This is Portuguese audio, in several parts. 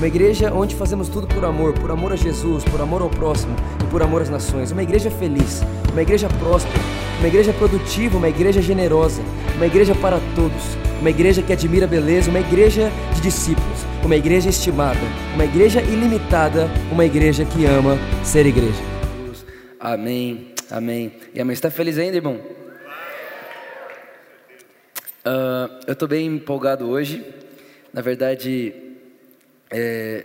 uma igreja onde fazemos tudo por amor, por amor a Jesus, por amor ao próximo e por amor às nações. Uma igreja feliz, uma igreja próspera, uma igreja produtiva, uma igreja generosa, uma igreja para todos, uma igreja que admira a beleza, uma igreja de discípulos, uma igreja estimada, uma igreja ilimitada, uma igreja que ama ser igreja. Amém, amém. E amém. Está feliz ainda, irmão? Uh, eu estou bem empolgado hoje. Na verdade, é,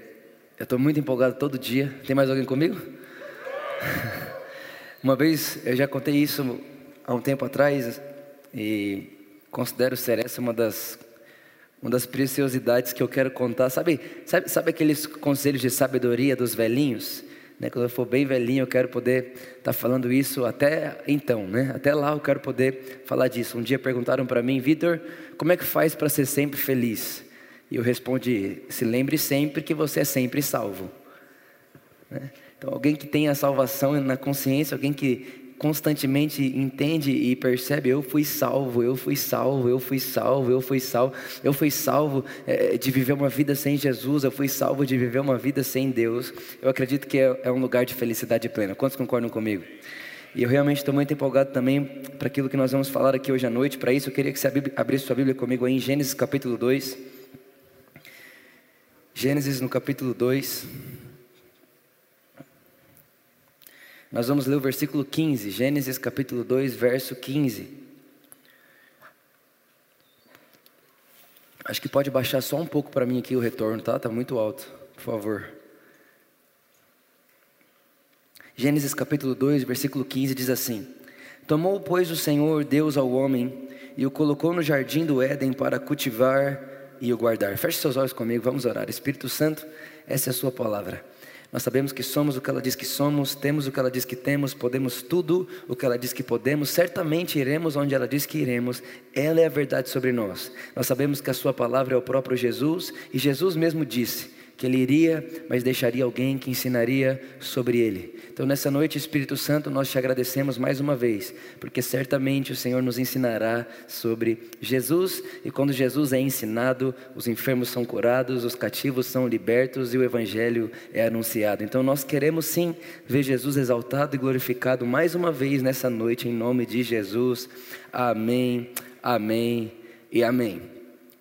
eu estou muito empolgado todo dia. Tem mais alguém comigo? Uma vez eu já contei isso há um tempo atrás e considero ser essa uma das uma das preciosidades que eu quero contar. Sabe, sabe, sabe aqueles conselhos de sabedoria dos velhinhos? Né? Quando eu for bem velhinho, eu quero poder estar tá falando isso até então, né? Até lá eu quero poder falar disso. Um dia perguntaram para mim, Vitor, como é que faz para ser sempre feliz? E eu respondi: se lembre sempre que você é sempre salvo. Né? Então, alguém que tem a salvação na consciência, alguém que constantemente entende e percebe: eu fui salvo, eu fui salvo, eu fui salvo, eu fui salvo, eu fui salvo é, de viver uma vida sem Jesus, eu fui salvo de viver uma vida sem Deus. Eu acredito que é, é um lugar de felicidade plena. Quantos concordam comigo? E eu realmente estou muito empolgado também para aquilo que nós vamos falar aqui hoje à noite. Para isso, eu queria que você abrisse sua Bíblia comigo aí em Gênesis capítulo 2. Gênesis no capítulo 2. Nós vamos ler o versículo 15, Gênesis capítulo 2, verso 15. Acho que pode baixar só um pouco para mim aqui o retorno, tá? Tá muito alto, por favor. Gênesis capítulo 2, versículo 15 diz assim: Tomou, pois, o Senhor Deus ao homem e o colocou no jardim do Éden para cultivar e o guardar. Feche seus olhos comigo, vamos orar. Espírito Santo, essa é a sua palavra. Nós sabemos que somos o que ela diz que somos, temos o que ela diz que temos, podemos tudo o que ela diz que podemos, certamente iremos onde ela diz que iremos. Ela é a verdade sobre nós. Nós sabemos que a sua palavra é o próprio Jesus, e Jesus mesmo disse: que ele iria, mas deixaria alguém que ensinaria sobre ele. Então, nessa noite, Espírito Santo, nós te agradecemos mais uma vez, porque certamente o Senhor nos ensinará sobre Jesus, e quando Jesus é ensinado, os enfermos são curados, os cativos são libertos e o Evangelho é anunciado. Então, nós queremos sim ver Jesus exaltado e glorificado mais uma vez nessa noite, em nome de Jesus. Amém, amém e amém.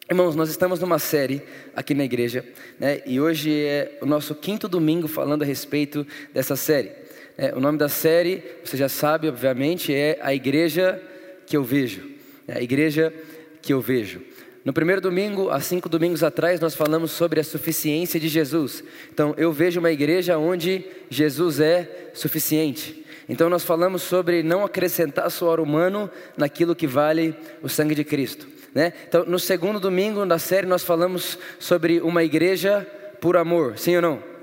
Irmãos, nós estamos numa série aqui na igreja, né, e hoje é o nosso quinto domingo falando a respeito dessa série. É, o nome da série, você já sabe, obviamente, é A Igreja que Eu Vejo. É a Igreja que Eu Vejo. No primeiro domingo, há cinco domingos atrás, nós falamos sobre a suficiência de Jesus. Então, eu vejo uma igreja onde Jesus é suficiente. Então, nós falamos sobre não acrescentar suor humano naquilo que vale o sangue de Cristo. Né? Então, no segundo domingo da série, nós falamos sobre uma igreja por amor, sim ou não?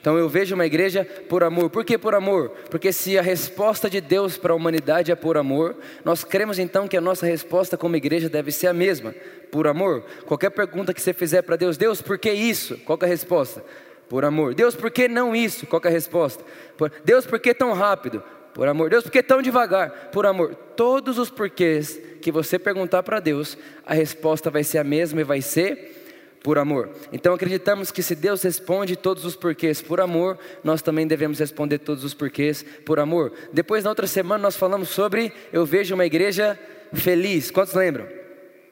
Então eu vejo uma igreja por amor. Por que por amor? Porque se a resposta de Deus para a humanidade é por amor, nós cremos então que a nossa resposta como igreja deve ser a mesma, por amor. Qualquer pergunta que você fizer para Deus, Deus, por que isso? Qual é a resposta? Por amor. Deus, por que não isso? Qual é a resposta? Por... Deus, por que tão rápido? Por amor. Deus, por que tão devagar? Por amor. Todos os porquês que você perguntar para Deus, a resposta vai ser a mesma e vai ser por amor. Então acreditamos que se Deus responde todos os porquês por amor, nós também devemos responder todos os porquês por amor. Depois, na outra semana, nós falamos sobre eu vejo uma igreja feliz. Quantos lembram?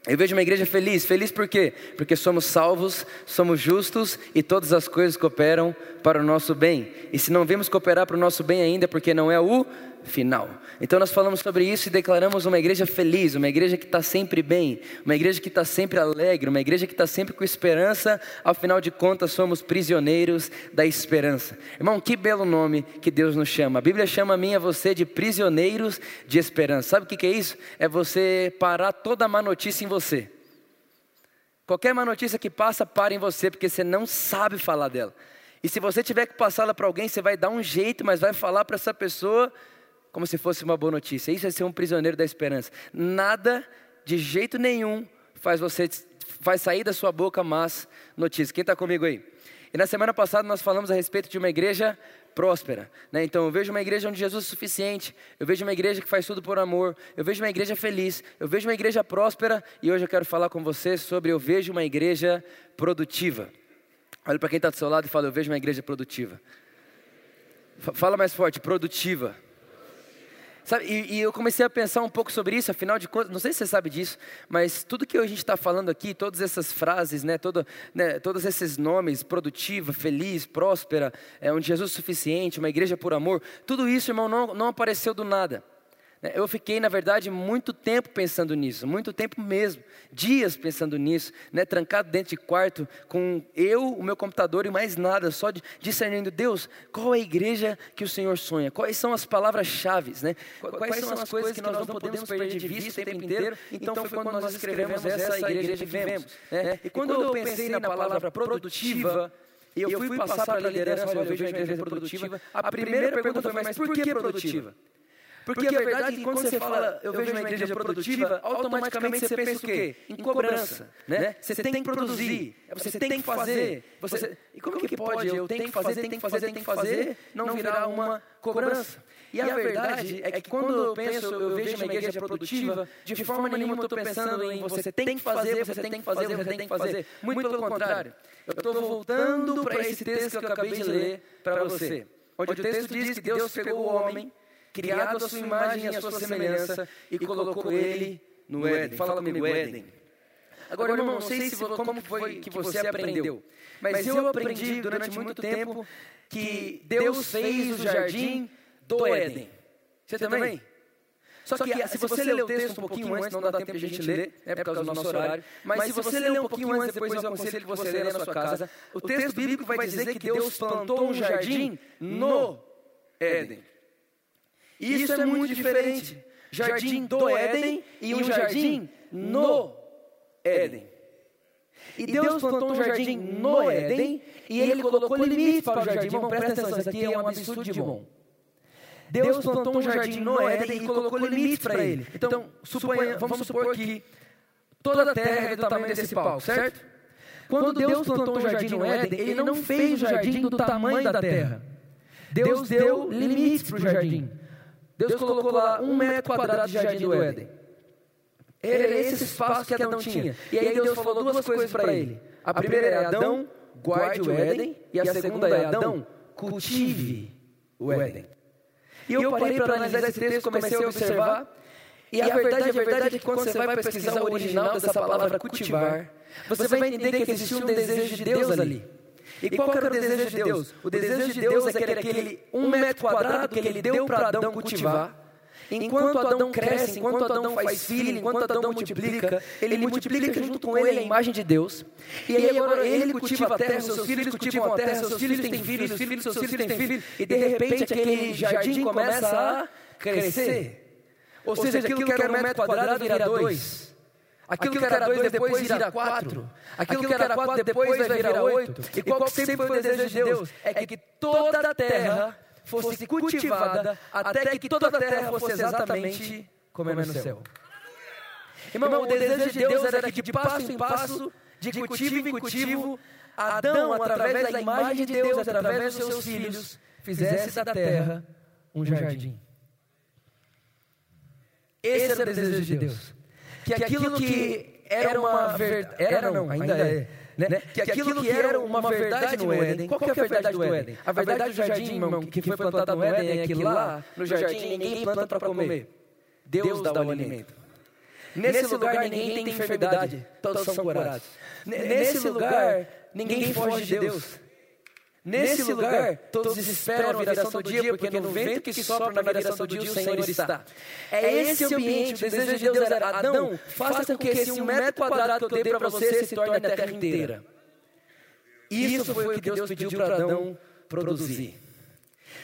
Eu vejo uma igreja feliz. Feliz por quê? Porque somos salvos, somos justos e todas as coisas cooperam para o nosso bem. E se não vemos cooperar para o nosso bem ainda, é porque não é o final. Então nós falamos sobre isso e declaramos uma igreja feliz, uma igreja que está sempre bem, uma igreja que está sempre alegre, uma igreja que está sempre com esperança. Afinal de contas, somos prisioneiros da esperança. Irmão, que belo nome que Deus nos chama. A Bíblia chama a mim e a você de prisioneiros de esperança. Sabe o que é isso? É você parar toda má notícia em você. Qualquer má notícia que passa, para em você, porque você não sabe falar dela. E se você tiver que passá-la para alguém, você vai dar um jeito, mas vai falar para essa pessoa como se fosse uma boa notícia. Isso é ser um prisioneiro da esperança. Nada, de jeito nenhum, faz você faz sair da sua boca más notícias. Quem está comigo aí? E na semana passada nós falamos a respeito de uma igreja próspera. Né? Então eu vejo uma igreja onde Jesus é suficiente, eu vejo uma igreja que faz tudo por amor, eu vejo uma igreja feliz, eu vejo uma igreja próspera e hoje eu quero falar com você sobre eu vejo uma igreja produtiva. Olha para quem está do seu lado e fala, eu vejo uma igreja produtiva. Fala mais forte, produtiva. Sabe, e, e, eu comecei a pensar um pouco sobre isso, afinal de contas, não sei se você sabe disso, mas tudo que a gente está falando aqui, todas essas frases, né, todo, né, todos esses nomes, produtiva, feliz, próspera, é, um Jesus suficiente, uma igreja por amor, tudo isso, irmão, não, não apareceu do nada. Né, eu fiquei, na verdade, muito tempo pensando nisso, muito tempo mesmo, dias pensando nisso, né, trancado dentro de quarto, com eu, o meu computador e mais nada, só discernindo, Deus, qual é a igreja que o Senhor sonha? Quais são as palavras-chave? Né? Quais, Quais são as coisas que nós não podemos perder de vista o tempo inteiro? Então foi quando nós escrevemos essa igreja que vivemos. Né? E quando eu pensei na palavra produtiva, e eu fui passar para a liderança, olha, eu vejo uma igreja produtiva, a primeira pergunta foi, mas por que produtiva? Porque a verdade é que quando você fala, eu vejo uma igreja produtiva, automaticamente você pensa o quê? Em cobrança. Né? Você tem que produzir, você tem que fazer. Você... E como que pode eu tenho que fazer, tenho que fazer, tenho que fazer, não virar uma cobrança? E a verdade é que quando eu penso, eu vejo uma igreja produtiva, de forma nenhuma eu estou pensando em você tem que fazer, você tem que fazer, você tem que fazer. Muito pelo contrário. Eu estou voltando para esse texto que eu acabei de ler para você. Onde o texto diz que Deus pegou o homem criado a sua imagem e a sua semelhança, e colocou ele no Éden. Fala comigo, Éden. Agora, irmão, não sei se, como foi que você aprendeu, mas eu aprendi durante muito tempo que Deus fez o jardim do Éden. Você também? Só que se você ler o texto um pouquinho antes, não dá tempo de a gente ler, é por causa do nosso horário, mas se você ler um pouquinho antes, depois eu aconselho que você lê na sua casa, o texto bíblico vai dizer que Deus plantou um jardim no Éden. E isso é muito diferente. Jardim do Éden e um jardim no Éden. E Deus plantou um jardim no Éden e ele colocou limites para o jardim. Irmão, presta atenção, isso aqui é um absurdo de bom. Deus plantou um jardim no Éden e colocou limites para ele. Então, suponha, vamos supor que toda a terra é do tamanho desse palco, certo? Quando Deus plantou um jardim no Éden, ele não fez o jardim do tamanho da terra. Deus deu limites para o jardim. Deus colocou lá um metro quadrado de jardim do Éden. Era esse espaço que Adão tinha. E aí Deus falou duas coisas para ele. A primeira é Adão, guarde o Éden. E a segunda é Adão, cultive o Éden. E eu parei para analisar esse texto, comecei a observar. E a verdade, a verdade é que quando você vai pesquisar o original dessa palavra cultivar, você vai entender que existia um desejo de Deus ali. E qual era o desejo de Deus? O desejo de Deus é que aquele um metro quadrado que ele deu para Adão cultivar. Enquanto Adão cresce, enquanto Adão faz filho, enquanto Adão multiplica, ele multiplica junto com ele a imagem de Deus. E aí agora ele cultiva a terra, seus filhos cultivam a terra, seus filhos têm filhos, os filhos seus filhos têm filhos. E de repente aquele jardim começa a crescer. Ou seja, aquilo que era um metro quadrado vira dois. Aquilo que era dois depois vira quatro. Aquilo que era quatro depois vai virar oito. E qual sempre foi o desejo de Deus? É que toda a terra fosse cultivada até que toda a terra fosse exatamente como é no céu. Irmão, o desejo de Deus era que de passo em passo, de cultivo em cultivo, Adão, através da imagem de Deus, através dos seus filhos, fizesse da terra um jardim. Esse era o desejo de Deus que aquilo que era uma verdade, era não, ainda é, né? Que aquilo que era uma verdade no Éden, qual que é a verdade do Éden? A verdade do jardim, irmão, que foi plantado no Éden é que lá no jardim ninguém planta para comer. Deus dá o alimento. Nesse lugar ninguém tem enfermidade, todos são curados. Nesse lugar ninguém foge de Deus. Nesse lugar, todos esperam a viração do dia, porque no vento que sopra na viração do dia, o Senhor está. É esse ambiente, o desejo de Deus era, Adão, faça com que esse um metro quadrado que eu dei para você se torne a terra inteira. Isso foi o que Deus pediu para Adão produzir.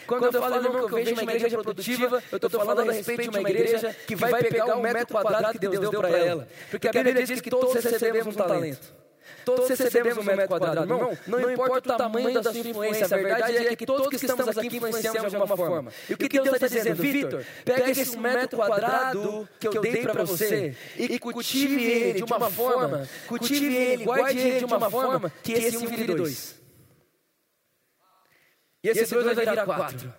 Quando eu falo, irmão, que eu vejo uma igreja produtiva, eu estou falando a respeito de uma igreja que vai pegar o metro quadrado que Deus deu para ela. Porque a Bíblia diz que todos recebemos um talento. Todos recebemos um metro quadrado. Irmão, não importa o tamanho da sua influência, a verdade é que todos que estamos aqui influenciamos de alguma forma. E o que Deus está dizendo, Vitor? Pega esse metro quadrado que eu dei para você e cultive ele de uma forma, cultive ele, guarde ele de uma forma que esse um vire dois. E esse dois vai virar quatro.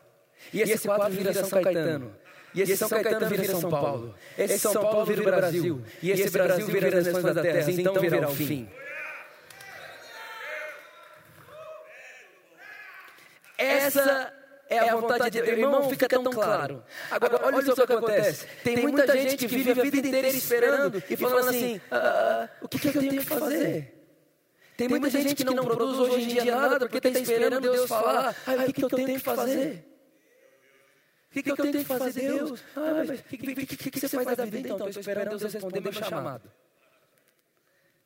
E esse quatro vira São Caetano. E esse São Caetano vira São Paulo. Esse São Paulo vira o Brasil. E esse Brasil vira as nações da terra. Então virá o fim. Essa é a vontade de Deus. Irmão, fica tão claro. Agora, olha só o que acontece. Tem muita gente que vive a vida inteira esperando e falando assim: ah, o que, que eu tenho que fazer? Tem muita gente que não produz hoje em dia nada porque está esperando Deus falar: ah, o que, que eu tenho que fazer? O que, que eu tenho que fazer, Deus? Ah, mas o que, que, que, você faz da vida? Então, estou esperando Deus responder meu chamado.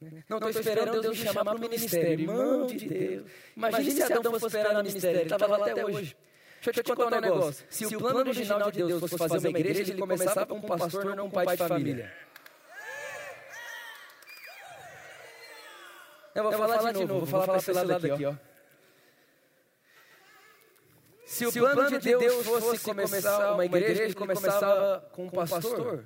Não estou esperando Deus me chamar para o ministério. Irmão de Deus. Imagine se Adão fosse esperar no ministério. Ele estava lá até hoje. Deixa eu te contar um negócio. Se o plano original de Deus fosse fazer uma igreja, ele começava com um pastor, não um pai de família. Eu vou, falar, de novo, vou falar para esse lado aqui, ó. Se o plano de Deus fosse começar uma igreja, ele começava com um pastor,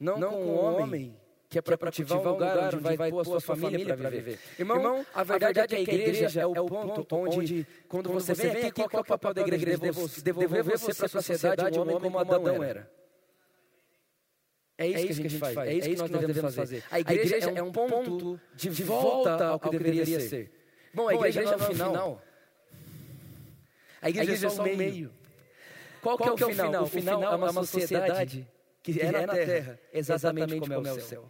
não com um homem que é para cultivar um lugar onde vai pôr a sua família para viver. Irmão, Irmão, a verdade é que a igreja é o ponto onde, quando você vem aqui, qual é o papel da igreja? Devolver você para a sociedade um homem como Adão era. É isso, é isso que a gente faz, é isso, é isso que nós devemos fazer. A igreja é um ponto de volta ao que deveria ser. Bom, a igreja não é o final. A igreja é só o meio. Qual que é o final? O final é uma sociedade que é na terra, exatamente como é o céu.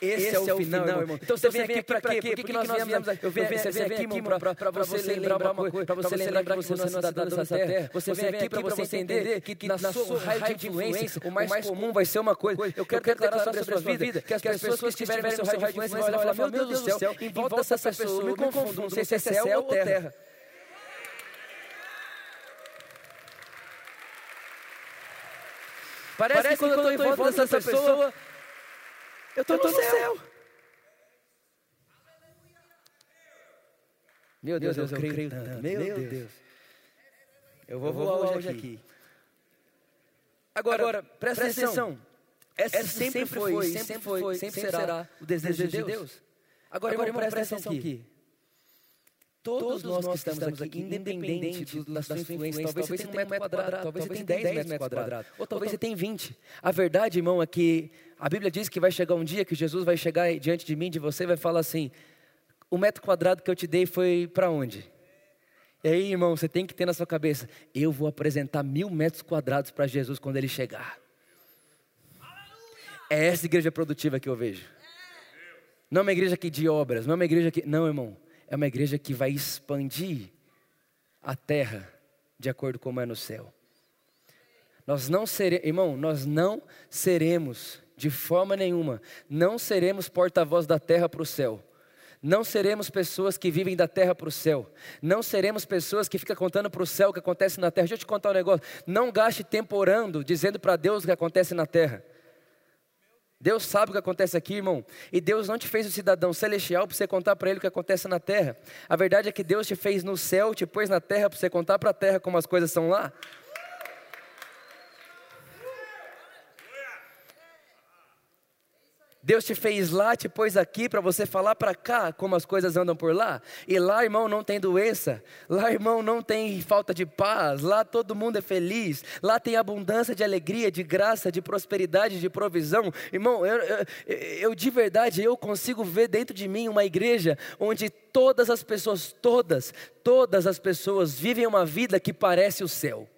Esse, Esse é, o é o final, final irmão. Então você vem aqui para quê? Por que, que nós viemos aqui? Eu venho, você vem aqui, irmão, para você lembrar uma coisa, para você lembrar que você não é cidadão dessa terra. Você vem aqui para você entender que na sua raio de influência, o mais comum vai ser uma coisa. Eu quero declarar sobre a sua vida que as pessoas que estiverem no seu raio de influência vão olhar e falar, meu Deus do céu, em volta dessa pessoa, eu me confundo, não sei se é céu ou terra. Parece, que quando eu estou em volta dessa pessoa, eu estou no céu. céu. Meu Deus, Deus eu, eu creio tanto. Meu, Meu Deus. Deus. Eu vou, eu vou voar hoje aqui. Agora, Agora presta, presta atenção. Essa, Essa sempre, sempre foi, sempre foi, sempre será o desejo de Deus. Agora, Agora irmão, presta atenção aqui. Todos, nós que estamos aqui, independente da sua influência, talvez você tenha um metro quadrado, talvez você tenha 10 metros quadrados, ou talvez você tenha 20. A verdade, irmão, é que a Bíblia diz que vai chegar um dia que Jesus vai chegar diante de mim, de você, e vai falar assim: o metro quadrado que eu te dei foi para onde? E aí, irmão, você tem que ter na sua cabeça: eu vou apresentar mil metros quadrados para Jesus quando ele chegar. É essa igreja produtiva que eu vejo. Não é uma igreja aqui de obras, não é uma igreja que. Não, irmão é uma igreja que vai expandir a terra de acordo com como é no céu. Nós não seremos, irmão, nós não seremos de forma nenhuma, não seremos porta-voz da terra para o céu. Não seremos pessoas que vivem da terra para o céu. Não seremos pessoas que ficam contando para o céu o que acontece na terra. Deixa eu te contar um negócio. Não gaste tempo orando, dizendo para Deus o que acontece na terra. Deus sabe o que acontece aqui, irmão. E Deus não te fez um cidadão celestial para você contar para ele o que acontece na terra. A verdade é que Deus te fez no céu, te pôs na terra para você contar para a terra como as coisas são lá. Deus te fez lá, te pôs aqui para você falar para cá como as coisas andam por lá. E lá, irmão, não tem doença. Lá, irmão, não tem falta de paz. Lá todo mundo é feliz. Lá tem abundância de alegria, de graça, de prosperidade, de provisão. Irmão, eu, eu, eu de verdade, eu consigo ver dentro de mim uma igreja onde todas as pessoas, todas, todas as pessoas vivem uma vida que parece o céu.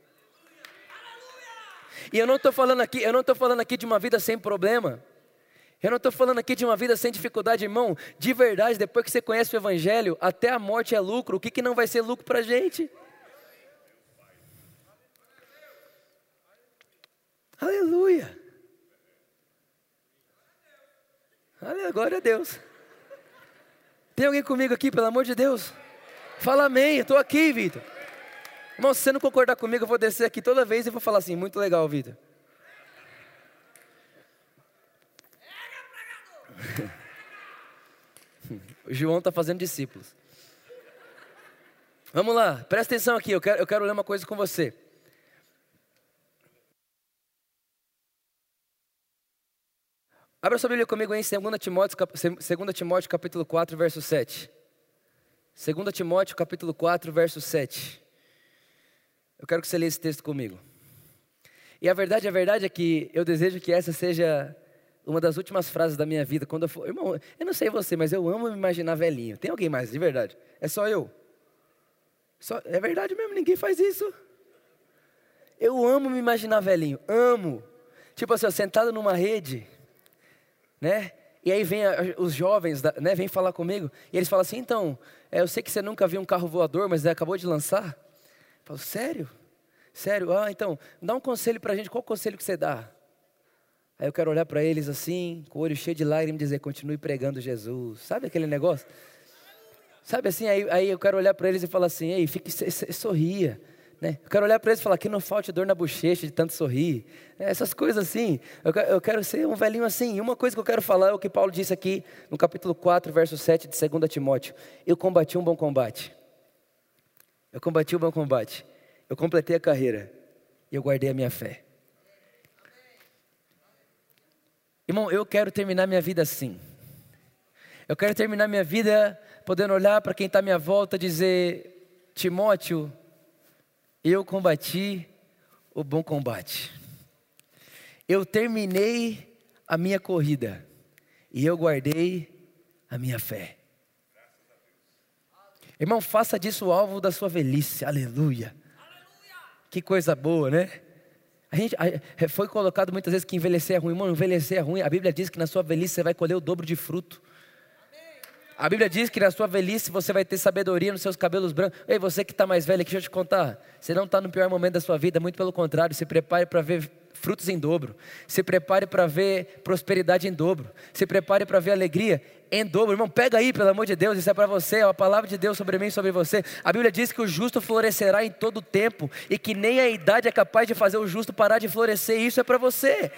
E eu não estou falando aqui, eu não estou falando aqui de uma vida sem problema. Eu não estou falando aqui de uma vida sem dificuldade, irmão. De verdade, depois que você conhece o Evangelho, até a morte é lucro. O que, que não vai ser lucro para a gente? Aleluia. Aleluia, glória a Deus. Tem alguém comigo aqui, pelo amor de Deus? Fala amém, eu estou aqui, Vitor. Irmão, se você não concordar comigo, eu vou descer aqui toda vez e vou falar assim, muito legal, Vitor. O João está fazendo discípulos. Vamos lá, presta atenção aqui, eu quero, eu quero ler uma coisa com você. Abra sua Bíblia comigo em 2 Timóteo, 2 Timóteo capítulo 4, verso 7. 2 Timóteo capítulo 4, verso 7. Eu quero que você leia esse texto comigo. E a verdade, a verdade é que eu desejo que essa seja uma das últimas frases da minha vida. Quando eu for, irmão, eu não sei você, mas eu amo me imaginar velhinho. Tem alguém mais, de verdade? É só eu. Só, é verdade mesmo, ninguém faz isso. Eu amo me imaginar velhinho, amo. Tipo assim, sentado numa rede, né? E aí vem a, os jovens, né, vem falar comigo, e eles falam assim, então, é, eu sei que você nunca viu um carro voador, mas acabou de lançar. Eu falo, sério? Sério? Ah, então, dá um conselho para a gente, qual conselho que você dá? Aí eu quero olhar para eles assim, com o olho cheio de lágrimas e dizer, continue pregando Jesus. Sabe aquele negócio? Sabe assim, aí, aí eu quero olhar para eles e falar assim, ei, fique, sorria. Né? Eu quero olhar para eles e falar que não falte dor na bochecha de tanto sorrir. É, essas coisas assim. Eu, eu, quero ser um velhinho assim. E uma coisa que eu quero falar é o que Paulo disse aqui no capítulo 4, verso 7 de 2 Timóteo. Eu combati um bom combate. Eu combati um bom combate. Eu completei a carreira. E eu guardei a minha fé. Irmão, eu quero terminar minha vida assim. Eu quero terminar minha vida podendo olhar para quem está à minha volta e dizer: Timóteo, eu combati o bom combate. Eu terminei a minha corrida e eu guardei a minha fé. Irmão, faça disso o alvo da sua velhice. Aleluia. Aleluia. Que coisa boa, né? A gente a, foi colocado muitas vezes que envelhecer é ruim. Irmão, envelhecer é ruim. A Bíblia diz que na sua velhice você vai colher o dobro de fruto. A Bíblia diz que na sua velhice você vai ter sabedoria nos seus cabelos brancos. Ei, você que está mais velho deixa eu te contar. Você não está no pior momento da sua vida, muito pelo contrário. Se prepare para ver frutos em dobro. Se prepare para ver prosperidade em dobro. Se prepare para ver alegria em dobro. Irmão, pega aí, pelo amor de Deus, isso é para você, é a palavra de Deus sobre mim sobre você. A Bíblia diz que o justo florescerá em todo o tempo e que nem a idade é capaz de fazer o justo parar de florescer. Isso é para você.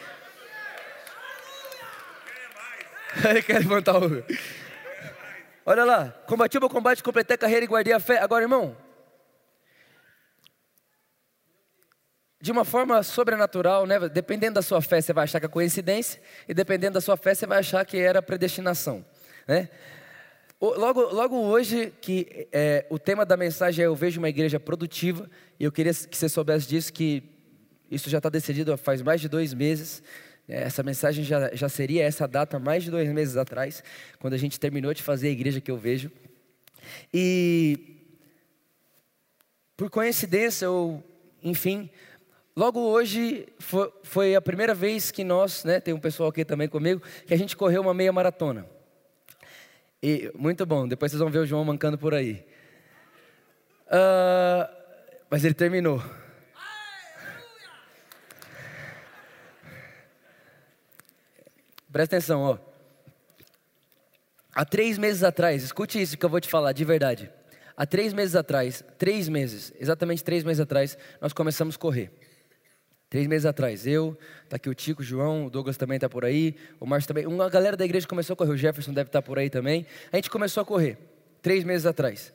Ele quer levantar o. Olha lá, combati o meu combate, completei a carreira e guardei a fé. Agora, irmão, de uma forma sobrenatural, né? Dependendo da sua fé, você vai achar que é coincidência, e dependendo da sua fé, você vai achar que era predestinação, né? Logo, logo hoje, que é, o tema da mensagem é Eu vejo uma igreja produtiva, e eu queria que você soubesse disso, que isso já está decidido faz mais de dois meses. É, essa mensagem já, já seria essa data mais de dois meses atrás, quando a gente terminou de fazer a igreja que eu vejo. E, por coincidência, ou enfim, logo hoje foi, foi a primeira vez que nós, né, tem um pessoal aqui também comigo, que a gente correu uma meia maratona. E, muito bom, depois vocês vão ver o João mancando por aí. Uh, mas ele terminou. Presta atenção, ó. Há três meses atrás, escute isso que eu vou te falar de verdade. Há três meses atrás, três meses, exatamente três meses atrás, nós começamos a correr. Três meses atrás, eu, tá aqui o Tico, o João, o Douglas também está por aí, o Márcio também. Uma galera da igreja começou a correr, o Jefferson deve estar tá por aí também. A gente começou a correr, três meses atrás.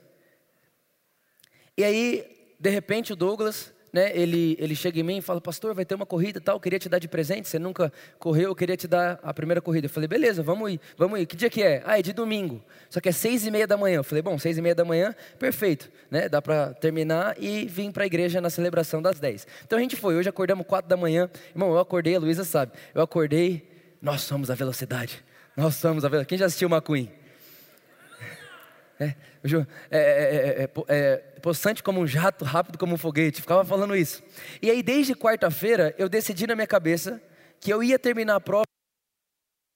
E aí, de repente, o Douglas né, ele, ele chega em mim e fala, pastor, vai ter uma corrida tal, queria te dar de presente, você nunca correu, eu queria te dar a primeira corrida. Eu falei, beleza, vamos ir, vamos ir. Que dia que é? Ah, é de domingo, só que é seis e meia da manhã. Eu falei, bom, seis e meia da manhã, perfeito, né, dá para terminar e vir para a igreja na celebração das dez. Então a gente foi, hoje acordamos quatro da manhã, irmão, eu acordei, a Luísa sabe, eu acordei, nós somos a velocidade, nós somos a velocidade. Quem já assistiu McQueen? É, é, é, é, possante como um jato, rápido como um foguete. Ficava falando isso. E aí, desde quarta-feira, eu decidi na minha cabeça que eu ia terminar a prova.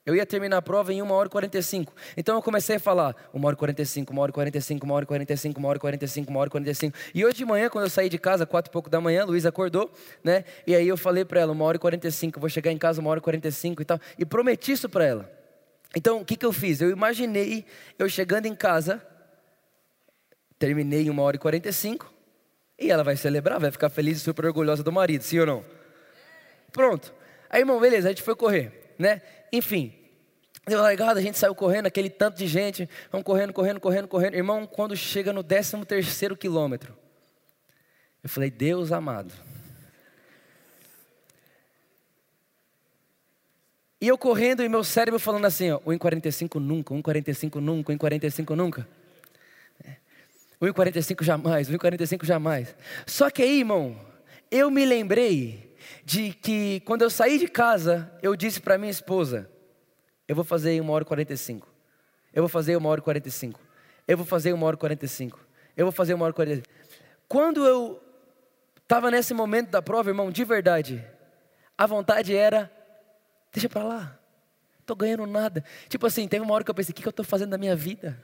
Eu ia terminar a prova em 1 hora e 45. Então eu comecei a falar 1 hora e 45, 1 hora e 45, 1 hora e 45, 1 hora e 45, 1 hora e 45. E hoje de manhã, quando eu saí de casa, quatro e pouco da manhã, Luiz acordou, né? E aí eu falei para ela, 1 hora e 45, vou chegar em casa 1 hora e 45 e tal. E prometi isso para ela. Então o que, que eu fiz? Eu imaginei eu chegando em casa Terminei em uma hora e 45 e ela vai celebrar, vai ficar feliz e super orgulhosa do marido, sim ou não? Pronto. Aí, irmão, beleza, a gente foi correr, né? Enfim, Deu largada, a gente saiu correndo, aquele tanto de gente, vamos correndo, correndo, correndo, correndo. Irmão, quando chega no 13 terceiro quilômetro, eu falei, Deus amado. E eu correndo e meu cérebro falando assim, ó, 1,45 nunca, 1,45 nunca, 1,45 nunca. 1,45 jamais, 1,45 jamais. Só que aí, irmão, eu me lembrei de que quando eu saí de casa, eu disse para minha esposa, eu vou fazer uma hora e 45. Eu vou fazer uma hora e 45. Eu vou fazer uma hora e 45. Eu vou fazer uma hora e 45. Quando eu estava nesse momento da prova, irmão, de verdade, a vontade era, deixa para lá. Estou ganhando nada. Tipo assim, teve uma hora que eu pensei, o que, que eu estou fazendo da minha vida?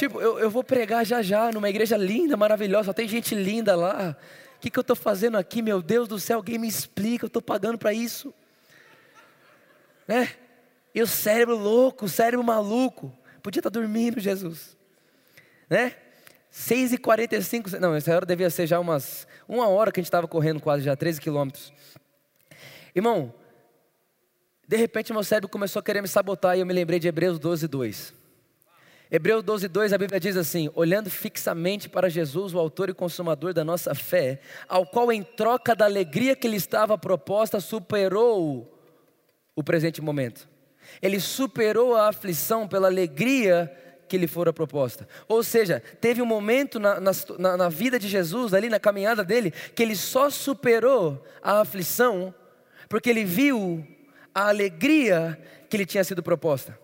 Tipo, eu, eu vou pregar já já numa igreja linda, maravilhosa, só tem gente linda lá. O que, que eu estou fazendo aqui, meu Deus do céu? Alguém me explica, eu estou pagando para isso né? E o cérebro louco, o cérebro maluco. Podia estar dormindo, Jesus. Né? 6 e 45 não, essa hora devia ser já umas, uma hora que a gente estava correndo quase já, 13 quilômetros. Irmão, de repente meu cérebro começou a querer me sabotar e eu me lembrei de Hebreus 12, 2. Hebreus 12, 2, a Bíblia diz assim: olhando fixamente para Jesus, o autor e consumador da nossa fé, ao qual em troca da alegria que lhe estava proposta, superou o presente momento. Ele superou a aflição pela alegria que lhe fora proposta. Ou seja, teve um momento na, na, na, vida de Jesus, ali na caminhada dele, que ele só superou a aflição, porque ele viu a alegria que lhe tinha sido proposta.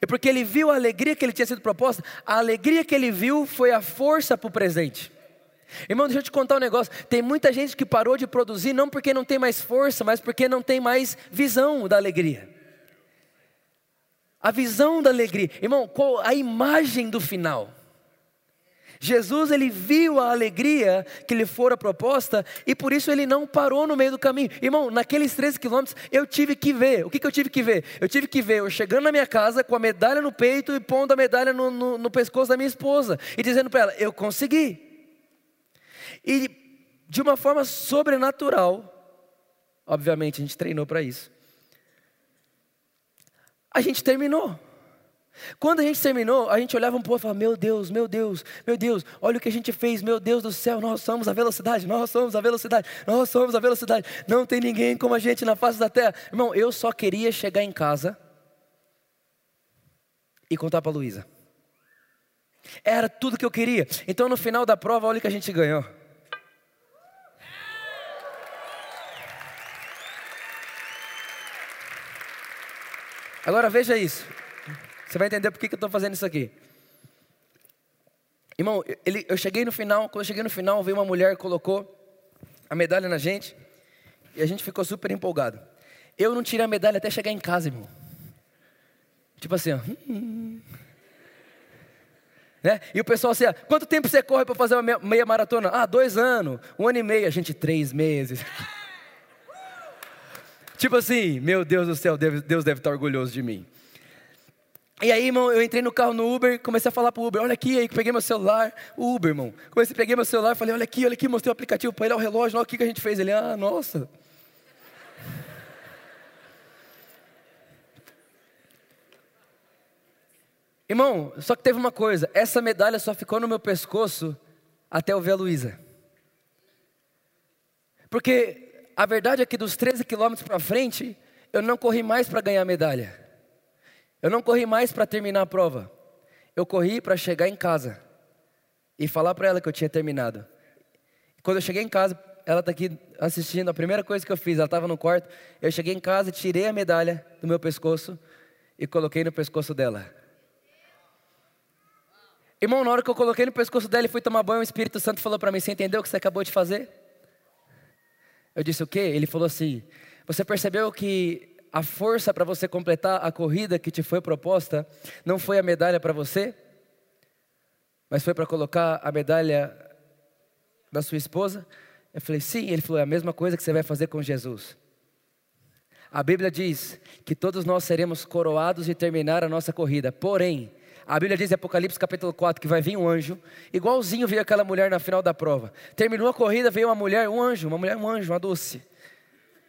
E porque ele viu a alegria que lhe tinha sido proposta, a alegria que ele viu foi a força para o presente. Irmão, deixa eu te contar um negócio. Tem muita gente que parou de produzir não porque não tem mais força, mas porque não tem mais visão da alegria. A visão da alegria. Irmão, qual a imagem do final? Jesus ele viu a alegria que lhe fora proposta e por isso ele não parou no meio do caminho. Irmão, naqueles 13 quilômetros eu tive que ver. O que, que eu tive que ver? Eu tive que ver eu chegando na minha casa com a medalha no peito e pondo a medalha no, no, no pescoço da minha esposa e dizendo para ela: Eu consegui. E de uma forma sobrenatural, obviamente a gente treinou para isso. A gente terminou. Quando a gente terminou, a gente olhava um pouco e falava: Meu Deus, meu Deus, meu Deus, olha o que a gente fez, meu Deus do céu, nós somos a velocidade, nós somos a velocidade, nós somos a velocidade. Não tem ninguém como a gente na face da terra. Irmão, eu só queria chegar em casa e contar para a Luísa. Era tudo que eu queria. Então no final da prova, olha o que a gente ganhou. Agora veja isso. Você vai entender por que eu estou fazendo isso aqui. Irmão, ele, eu cheguei no final, quando eu cheguei no final, veio uma mulher, colocou a medalha na gente, e a gente ficou super empolgado. Eu não tirei a medalha até chegar em casa, irmão. Tipo assim, ó. Né? E o pessoal assim, quanto tempo você corre para fazer uma meia maratona? Ah, dois anos, um ano e meio, a gente, três meses. Tipo assim, meu Deus do céu, Deus deve estar orgulhoso de mim. E aí, irmão, eu entrei no carro no Uber, comecei a falar pro Uber, olha aqui, aí peguei meu celular, Uber, irmão. Comecei a pegar meu celular, falei, olha aqui, olha aqui, mostrei o aplicativo para ele, olha o relógio, olha o que a gente fez. Ele, ah, nossa. Irmão, só que teve uma coisa, essa medalha só ficou no meu pescoço até eu ver a Luísa. Porque a verdade é que dos 13 quilômetros para frente, eu não corri mais para ganhar medalha. Eu não corri mais para terminar a prova. Eu corri para chegar em casa e falar para ela que eu tinha terminado. Quando eu cheguei em casa, ela está aqui assistindo. A primeira coisa que eu fiz, ela estava no quarto. Eu cheguei em casa, tirei a medalha do meu pescoço e coloquei no pescoço dela. Irmão, na hora que eu coloquei no pescoço dela e fui tomar banho, o Espírito Santo falou para mim: Você entendeu o que você acabou de fazer? Eu disse o quê? Ele falou assim: Você percebeu que a força para você completar a corrida que te foi proposta não foi a medalha para você, mas foi para colocar a medalha da sua esposa? Eu falei: Sim. Ele falou: É a mesma coisa que você vai fazer com Jesus. A Bíblia diz que todos nós seremos coroados e terminar a nossa corrida. Porém, a Bíblia diz em Apocalipse capítulo 4 que vai vir um anjo, igualzinho veio aquela mulher na final da prova. Terminou a corrida, veio uma mulher, um anjo, uma mulher, um anjo, uma doce.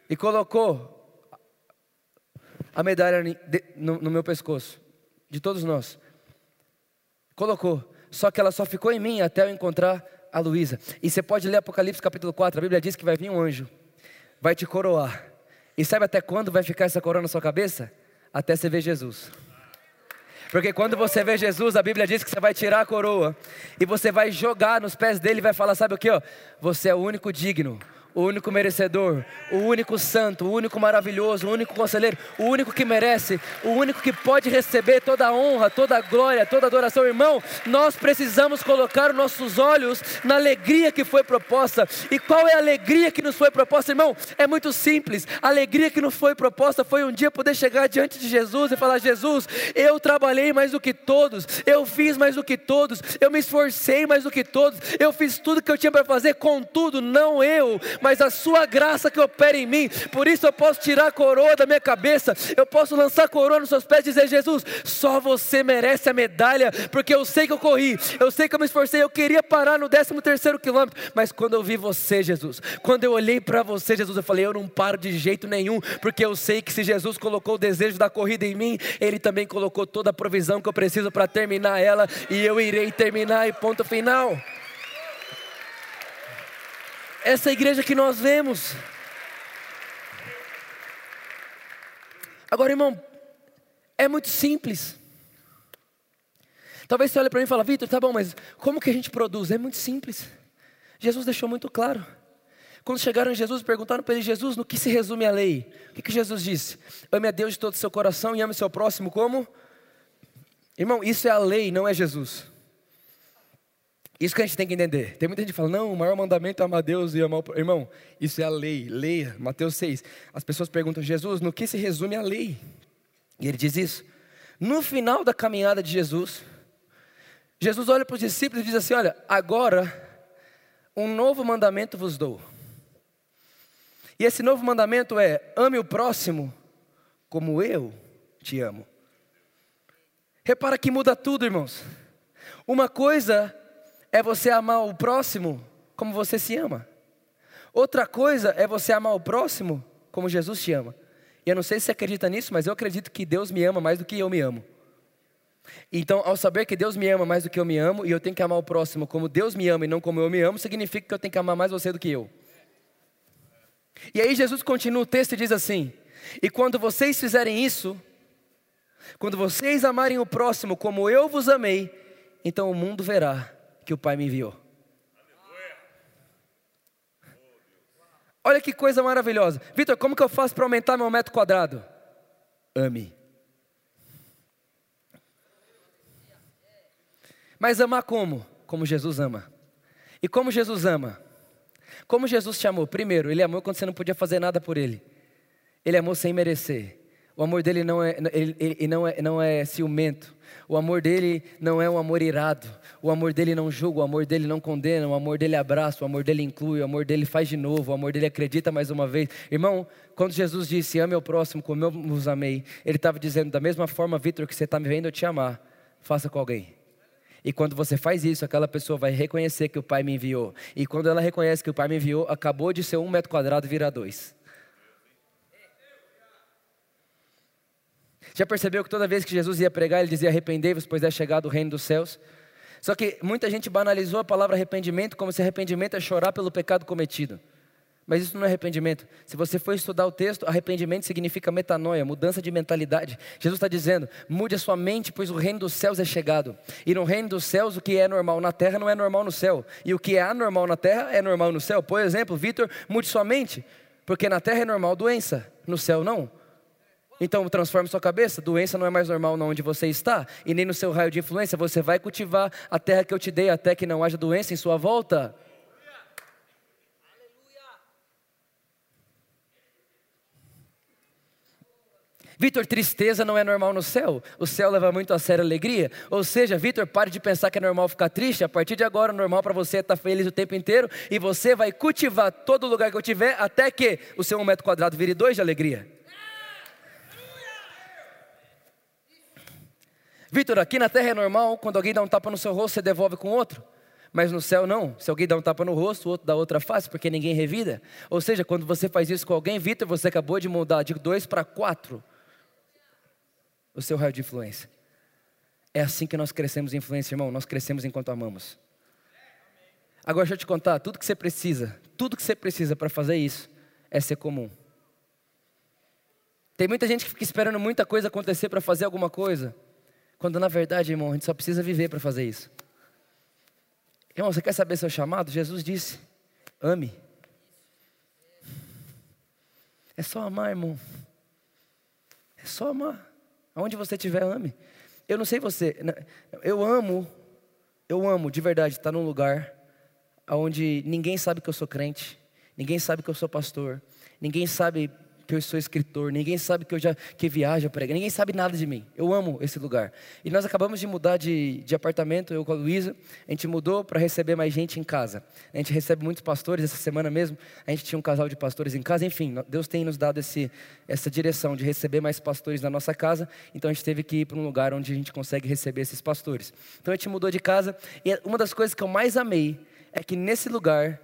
E colocou a medalha no, meu pescoço, de todos nós. Colocou. Só que ela só ficou em mim até eu encontrar a Luísa. E você pode ler Apocalipse capítulo 4, a Bíblia diz que vai vir um anjo, vai te coroar. E sabe até quando vai ficar essa coroa na sua cabeça? Até você ver Jesus. Porque quando você vê Jesus, a Bíblia diz que você vai tirar a coroa e você vai jogar nos pés dele e vai falar: sabe o que? Você é o único digno o único merecedor, o único santo, o único maravilhoso, o único conselheiro, o único que merece, o único que pode receber toda a honra, toda a glória, toda a adoração. Irmão, nós precisamos colocar os nossos olhos na alegria que foi proposta. E qual é a alegria que nos foi proposta, irmão? É muito simples. A alegria que nos foi proposta foi um dia poder chegar diante de Jesus e falar: Jesus, eu trabalhei mais do que todos, eu fiz mais do que todos, eu me esforcei mais do que todos, eu fiz tudo que eu tinha para fazer, contudo, não eu, mas a sua graça que opera em mim. Por isso eu posso tirar a coroa da minha cabeça, eu posso lançar a coroa nos seus pés e dizer: Jesus, só você merece a medalha, porque eu sei que eu corri, eu sei que eu me esforcei, eu queria parar no 13 terceiro quilômetro, mas quando eu vi você, Jesus, quando eu olhei para você, Jesus, eu falei: eu não paro de jeito nenhum, porque eu sei que se Jesus colocou o desejo da corrida em mim, Ele também colocou toda a provisão que eu preciso para terminar ela, e eu irei terminar, e ponto final essa igreja que nós vemos. Agora, irmão, é muito simples. Talvez você olhe para mim e fale, Vitor, tá bom, mas como que a gente produz? É muito simples. Jesus deixou muito claro. Quando chegaram em Jesus, perguntaram para ele, Jesus, no que se resume a lei? O que, que Jesus disse? Ame a Deus de todo o seu coração e ame o seu próximo como? Irmão, isso é a lei, não é Jesus. Isso que a gente tem que entender. Tem muita gente que fala, não, o maior mandamento é amar Deus e amar o... Irmão, isso é a lei. Leia, Mateus 6. As pessoas perguntam, Jesus, no que se resume a lei? E ele diz isso. No final da caminhada de Jesus, Jesus olha para os discípulos e diz assim: Olha, agora um novo mandamento vos dou. E esse novo mandamento é: ame o próximo como eu te amo. Repara que muda tudo, irmãos. Uma coisa é você amar o próximo como você se ama. Outra coisa é você amar o próximo como Jesus te ama. E eu não sei se você acredita nisso, mas eu acredito que Deus me ama mais do que eu me amo. Então, ao saber que Deus me ama mais do que eu me amo, e eu tenho que amar o próximo como Deus me ama e não como eu me amo, significa que eu tenho que amar mais você do que eu. E aí Jesus continua o texto e diz assim: E quando vocês fizerem isso, quando vocês amarem o próximo como eu vos amei, então o mundo verá que o Pai me enviou. Olha que coisa maravilhosa. Vitor, como que eu faço para aumentar meu metro quadrado? Ame. Mas amar como? Como Jesus ama. E como Jesus ama? Como Jesus te amou? Primeiro, Ele amou quando você não podia fazer nada por Ele. Ele amou sem merecer. O amor dele não é, ele, ele não é, não é ciumento. O amor dele não é um amor irado. O amor dele não julga, o amor dele não condena, o amor dele abraça, o amor dele inclui, o amor dele faz de novo, o amor dele acredita mais uma vez. Irmão, quando Jesus disse, ame o próximo como eu vos amei, ele estava dizendo, da mesma forma, Vitor, que você está me vendo eu te amar, faça com alguém. E quando você faz isso, aquela pessoa vai reconhecer que o Pai me enviou. E quando ela reconhece que o Pai me enviou, acabou de ser um metro quadrado, vira dois. Já percebeu que toda vez que Jesus ia pregar, ele dizia: Arrependei-vos, pois é chegado o reino dos céus? Só que muita gente banalizou a palavra arrependimento como se arrependimento é chorar pelo pecado cometido. Mas isso não é arrependimento. Se você for estudar o texto, arrependimento significa metanoia, mudança de mentalidade. Jesus está dizendo: mude a sua mente, pois o reino dos céus é chegado. E no reino dos céus, o que é normal na terra não é normal no céu. E o que é anormal na terra é normal no céu. Por exemplo, Vitor, mude sua mente, porque na terra é normal doença, no céu não. Então transforme sua cabeça. Doença não é mais normal onde você está e nem no seu raio de influência. Você vai cultivar a terra que eu te dei até que não haja doença em sua volta. Vitor, tristeza não é normal no céu. O céu leva muito a sério a alegria. Ou seja, Vitor, pare de pensar que é normal ficar triste. A partir de agora, o normal para você é estar feliz o tempo inteiro. E você vai cultivar todo lugar que eu tiver até que o seu um metro quadrado vire dois de alegria. Vitor, aqui na terra é normal, quando alguém dá um tapa no seu rosto, você devolve com outro. Mas no céu não. Se alguém dá um tapa no rosto, o outro dá outra face, porque ninguém revida. Ou seja, quando você faz isso com alguém, Vitor, você acabou de mudar de dois para quatro. o seu raio de influência. É assim que nós crescemos em influência, irmão. Nós crescemos enquanto amamos. Agora deixa eu te contar, tudo que você precisa, tudo que você precisa para fazer isso é ser comum. Tem muita gente que fica esperando muita coisa acontecer para fazer alguma coisa, quando na verdade, irmão, a gente só precisa viver para fazer isso. Irmão, você quer saber seu chamado? Jesus disse: ame. É só amar, irmão. É só amar. Aonde você estiver, ame. Eu não sei você, né? eu amo, eu amo de verdade estar num lugar onde ninguém sabe que eu sou crente, ninguém sabe que eu sou pastor, ninguém sabe que eu sou escritor, ninguém sabe que eu já que viajo prego, ninguém sabe nada de mim. Eu amo esse lugar. E nós acabamos de mudar de, de apartamento, eu com a Luísa, a gente mudou para receber mais gente em casa. A gente recebe muitos pastores, essa semana mesmo, a gente tinha um casal de pastores em casa, enfim, Deus tem nos dado esse, essa direção de receber mais pastores na nossa casa, então a gente teve que ir para um lugar onde a gente consegue receber esses pastores. Então a gente mudou de casa, e uma das coisas que eu mais amei é que nesse lugar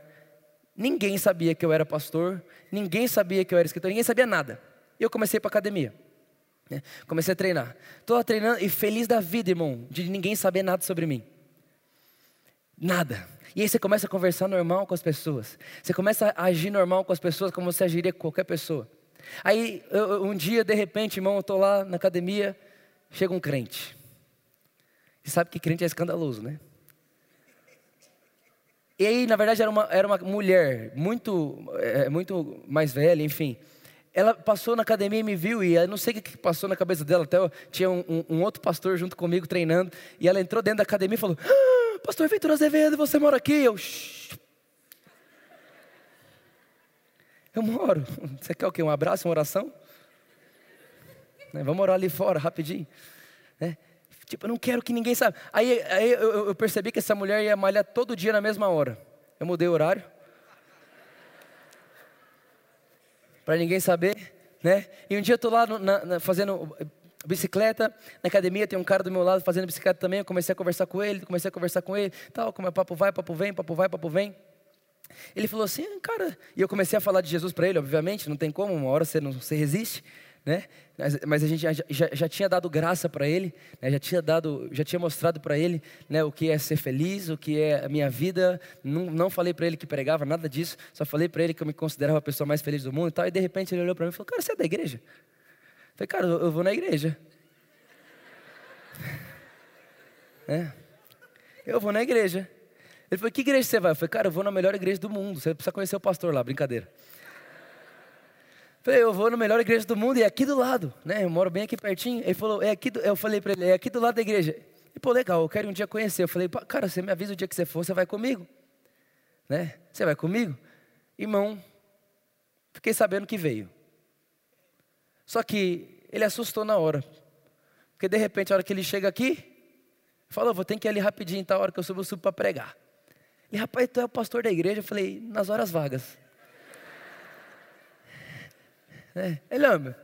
Ninguém sabia que eu era pastor, ninguém sabia que eu era escritor, ninguém sabia nada. E eu comecei para academia. Né? Comecei a treinar. Estou treinando e feliz da vida, irmão, de ninguém saber nada sobre mim. Nada. E aí você começa a conversar normal com as pessoas. Você começa a agir normal com as pessoas como você agiria com qualquer pessoa. Aí eu, um dia, de repente, irmão, eu estou lá na academia, chega um crente. E sabe que crente é escandaloso, né? E aí, na verdade, era uma, era uma mulher muito, é, muito mais velha, enfim. Ela passou na academia e me viu, e eu não sei o que passou na cabeça dela. Até tinha um, um, um outro pastor junto comigo treinando, e ela entrou dentro da academia e falou: ah, Pastor Vitor Azevedo, você mora aqui? Eu, Shh. eu moro. Você quer o quê? Um abraço, uma oração? Né, vamos orar ali fora, rapidinho. Né? Tipo, eu não quero que ninguém saiba. Aí, aí eu, eu, percebi que essa mulher ia malhar todo dia na mesma hora. Eu mudei o horário. Para ninguém saber, né? E um dia eu estou lá na, na, fazendo bicicleta, na academia tem um cara do meu lado fazendo bicicleta também. Eu comecei a conversar com ele, comecei a conversar com ele, tal, como é papo vai, papo vem, papo vai, papo vem. Ele falou assim, cara, e eu comecei a falar de Jesus para ele, obviamente, não tem como, uma hora você não você resiste né? Mas, a gente já, já, tinha dado graça para ele, né? já tinha dado, já tinha mostrado para ele, né? O que é ser feliz, o que é a minha vida. Não, não falei para ele que pregava nada disso, só falei para ele que eu me considerava a pessoa mais feliz do mundo e tal. E de repente ele olhou para mim e falou: "Cara, você é da igreja?" Eu falei: "Cara, eu vou na igreja." é. Eu vou na igreja. Ele falou: "Que igreja você vai?" Eu falei: "Cara, eu vou na melhor igreja do mundo. Você precisa conhecer o pastor lá, brincadeira." Falei, eu vou na melhor igreja do mundo e é aqui do lado, né? Eu moro bem aqui pertinho. Ele falou, é aqui do... eu falei para ele, é aqui do lado da igreja. E pô, legal, eu quero um dia conhecer. Eu falei, cara, você me avisa o dia que você for, você vai comigo, né? Você vai comigo? Irmão, fiquei sabendo que veio. Só que ele assustou na hora. Porque de repente, a hora que ele chega aqui, falou, vou ter que ir ali rapidinho, tá? A hora que eu subo, eu subo para pregar. E rapaz, tu é o pastor da igreja? Eu falei, nas horas vagas. É, ele ama.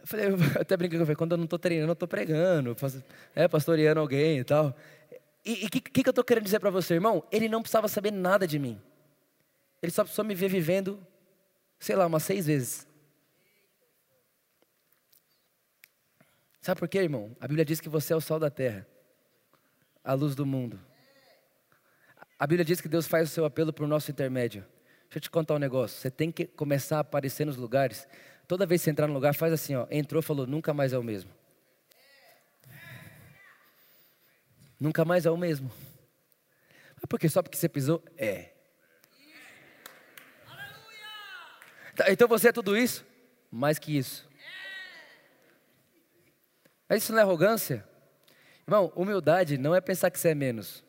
Eu falei, eu até brinquei com ele, quando eu não estou treinando, eu estou pregando, é, pastoreando alguém e tal. E o que, que eu estou querendo dizer para você, irmão? Ele não precisava saber nada de mim. Ele só precisou me ver vivendo, sei lá, umas seis vezes. Sabe por quê, irmão? A Bíblia diz que você é o sol da terra, a luz do mundo. A Bíblia diz que Deus faz o seu apelo por nosso intermédio. Deixa eu te contar um negócio. Você tem que começar a aparecer nos lugares. Toda vez que você entrar no lugar, faz assim, ó. Entrou, falou, nunca mais é o mesmo. Nunca mais é o mesmo. Mas por quê? Só porque você pisou? É. Então você é tudo isso? Mais que isso. Mas isso não é arrogância? Irmão, humildade não é pensar que você é menos.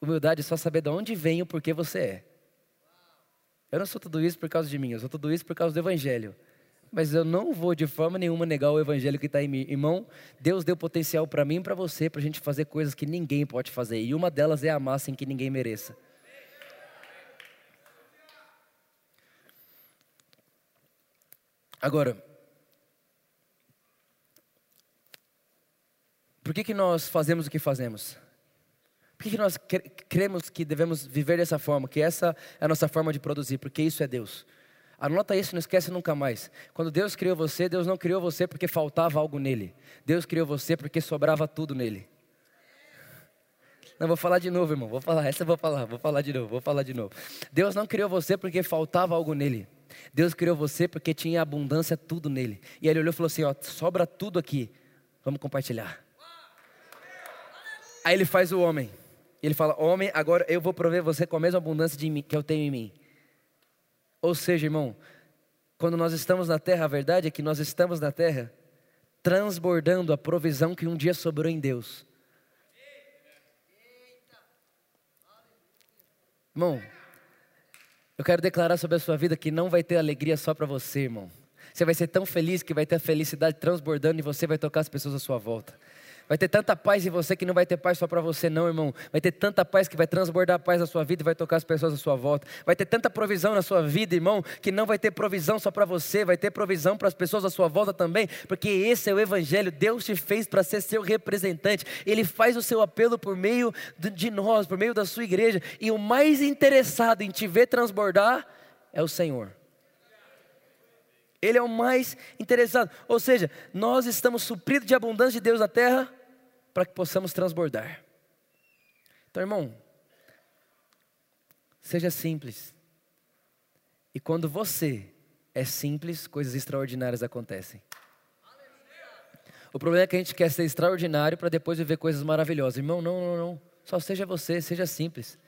Humildade é só saber de onde vem o porquê você é. Eu não sou tudo isso por causa de mim, eu sou tudo isso por causa do Evangelho. Mas eu não vou de forma nenhuma negar o Evangelho que está em mim. Irmão, Deus deu potencial para mim e para você, para a gente fazer coisas que ninguém pode fazer. E uma delas é amar sem que ninguém mereça. Agora, por que, que nós fazemos o que fazemos? Por que nós cremos que devemos viver dessa forma? Que essa é a nossa forma de produzir? Porque isso é Deus. Anota isso, não esquece nunca mais. Quando Deus criou você, Deus não criou você porque faltava algo nele. Deus criou você porque sobrava tudo nele. Não, vou falar de novo, irmão. Vou falar, essa eu vou falar, vou falar de novo, vou falar de novo. Deus não criou você porque faltava algo nele. Deus criou você porque tinha abundância tudo nele. E ele olhou e falou assim: ó, sobra tudo aqui. Vamos compartilhar. Aí ele faz o homem. Ele fala: Homem, agora eu vou prover você com a mesma abundância de mim, que eu tenho em mim. Ou seja, irmão, quando nós estamos na terra, a verdade é que nós estamos na terra transbordando a provisão que um dia sobrou em Deus. Irmão, eu quero declarar sobre a sua vida que não vai ter alegria só para você, irmão. Você vai ser tão feliz que vai ter a felicidade transbordando e você vai tocar as pessoas à sua volta. Vai ter tanta paz em você que não vai ter paz só para você, não, irmão. Vai ter tanta paz que vai transbordar a paz na sua vida e vai tocar as pessoas à sua volta. Vai ter tanta provisão na sua vida, irmão, que não vai ter provisão só para você, vai ter provisão para as pessoas à sua volta também, porque esse é o Evangelho. Deus te fez para ser seu representante. Ele faz o seu apelo por meio de nós, por meio da sua igreja. E o mais interessado em te ver transbordar é o Senhor. Ele é o mais interessado. Ou seja, nós estamos supridos de abundância de Deus na terra para que possamos transbordar. Então, irmão, seja simples. E quando você é simples, coisas extraordinárias acontecem. O problema é que a gente quer ser extraordinário para depois viver coisas maravilhosas. Irmão, não, não, não. Só seja você, seja simples.